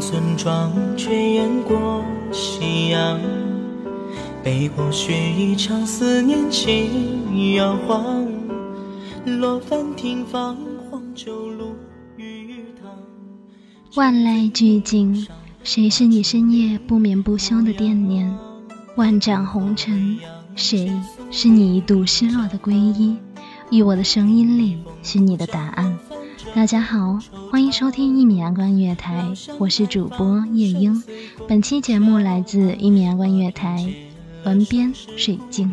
村庄炊烟过夕阳，北国雪一场，思念轻摇晃。落帆亭房，黄酒路鱼塘。万籁俱静，谁是你深夜不眠不休的惦念？万丈红尘，谁是你一度失落的皈依？于我的声音里，是你的答案。大家好，欢迎收听一米阳光音乐台，我是主播夜莺。本期节目来自一米阳光音乐台，文编水静。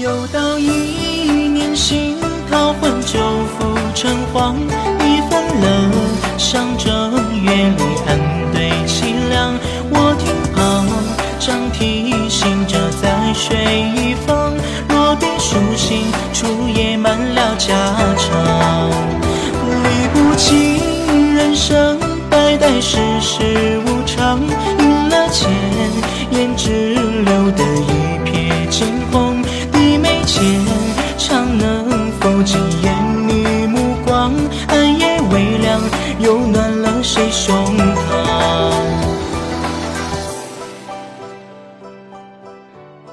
又到一年新桃换旧符成黄，一分了上正月留得一瞥惊鸿。低眉间，常能否惊艳你目光？暗夜微凉，又暖了谁胸膛？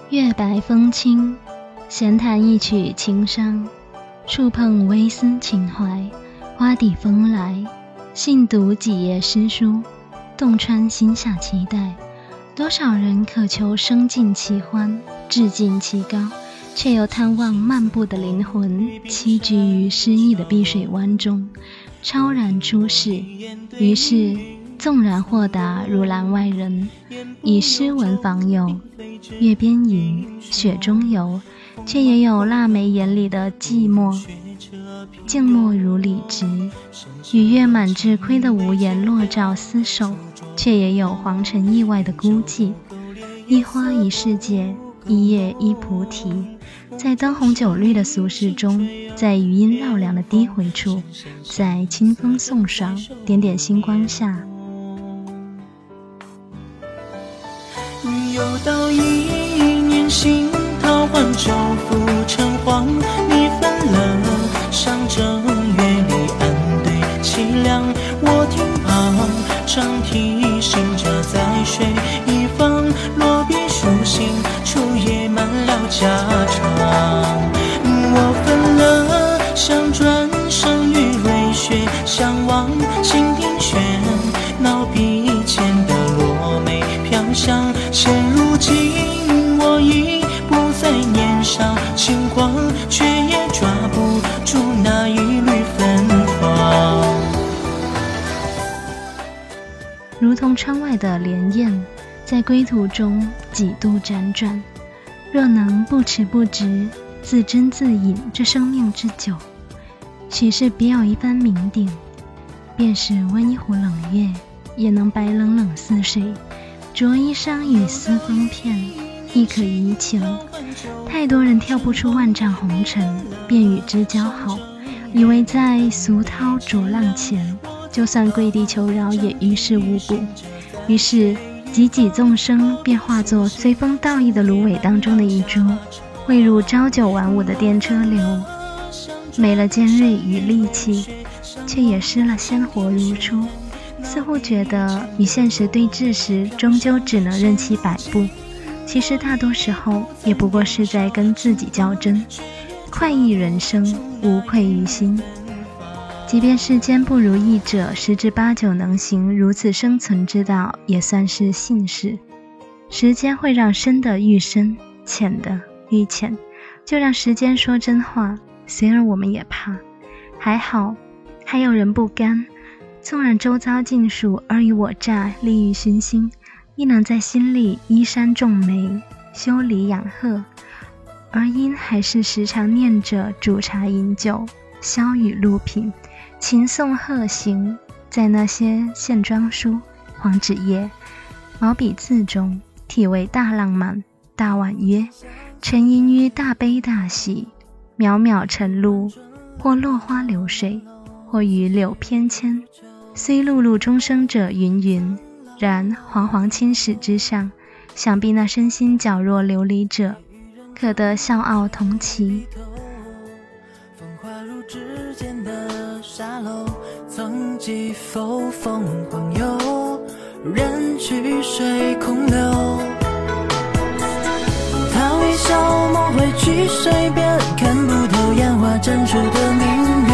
月白风清，闲谈一曲情伤，触碰微丝情怀，花底风来，信读几页诗书，洞穿心下期待。多少人渴求生尽其欢，志尽其高，却又贪望漫步的灵魂栖居于诗意的碧水湾中，超然出世。于是，纵然豁达如栏外人，以诗文访友，月边吟，雪中游，却也有腊梅眼里的寂寞。静默如李直，与月满至亏的无言落照厮守，却也有黄尘意外的孤寂。一花一世界，一叶一菩提，在灯红酒绿的俗世中，在余音绕梁的低回处，在清风送爽、点点星光下，又到一年新桃换旧符成黄，我听罢，长亭。如同窗外的莲艳，在归途中几度辗转。若能不迟不迟，自斟自饮这生命之酒，许是别有一番酩酊。便是温一壶冷月，也能白冷冷似水。着衣裳与丝风片，亦可怡情。太多人跳不出万丈红尘，便与之交好，以为在俗涛浊浪前，就算跪地求饶也于事无补。于是，汲汲纵生便化作随风倒逸的芦苇当中的一株，汇入朝九晚五的电车流，没了尖锐与戾气，却也失了鲜活如初。似乎觉得与现实对峙时，终究只能任其摆布。其实大多时候也不过是在跟自己较真，快意人生，无愧于心。即便世间不如意者十之八九能行如此生存之道，也算是幸事。时间会让深的愈深，浅的愈浅，就让时间说真话。虽然我们也怕，还好还有人不甘。纵然周遭尽数尔虞我诈、利欲熏心。亦能在心里依山种梅，修篱养鹤，而因还是时常念着煮茶饮酒，消雨露品，琴颂鹤行，在那些线装书、黄纸页、毛笔字中，体味大浪漫、大婉约，沉吟于大悲大喜，渺渺晨露，或落花流水，或雨柳翩跹，虽碌碌终生者芸芸。然煌煌青史之上，想必那身心皎若琉璃者，可得笑傲同齐。几否凤凰游，人去水空流。他微笑梦回去水边，看不透烟花绽出的明月。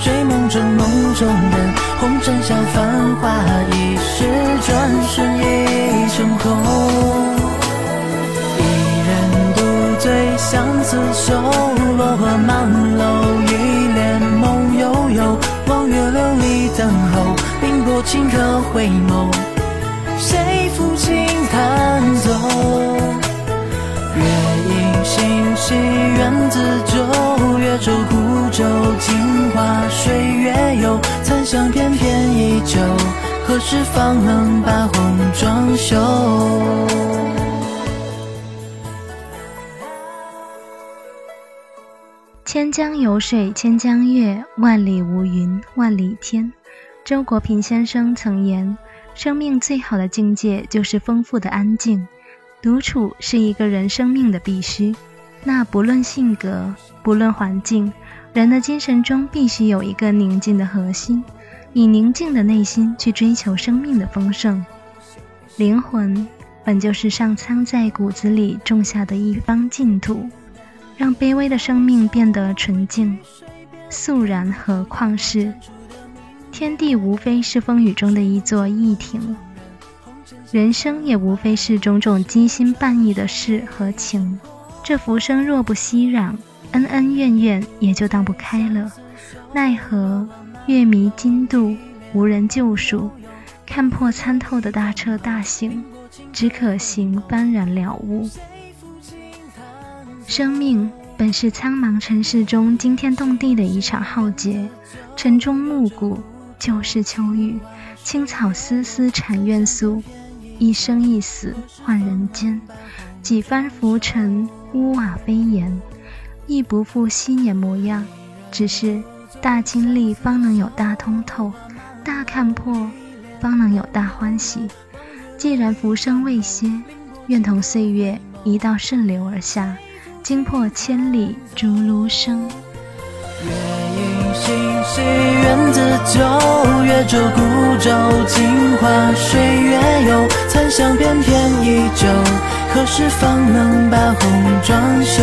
睡梦中梦中人，红尘笑繁华一世，转瞬已成空。一人独醉相思愁，落花满楼，等候，冰波清客回眸，谁抚琴弹奏？月影星稀，缘自旧，月舟孤舟，镜花水月游。残香翩翩依旧，何时方能把红妆修？千江有水千江月，万里无云万里天。周国平先生曾言：“生命最好的境界就是丰富的安静。”独处是一个人生命的必须，那不论性格，不论环境，人的精神中必须有一个宁静的核心，以宁静的内心去追求生命的丰盛。灵魂本就是上苍在骨子里种下的一方净土，让卑微的生命变得纯净、肃然和旷世。天地无非是风雨中的一座驿亭。人生也无非是种种机心半意的事和情，这浮生若不熙攘，恩恩怨怨也就荡不开了。奈何月迷津渡，无人救赎，看破参透的大彻大醒，只可行幡然了悟。生命本是苍茫尘世中惊天动地的一场浩劫，晨钟暮鼓，旧事秋雨，青草丝丝缠怨诉。一生一死换人间，几番浮沉屋瓦飞檐，亦不复昔年模样。只是大经历方能有大通透，大看破方能有大欢喜。既然浮生未歇，愿同岁月一道顺流而下，惊破千里逐芦笙。月影星稀，燕子旧，月舟孤舟，镜花水月游。残香翩翩依旧，何时方能把红妆休？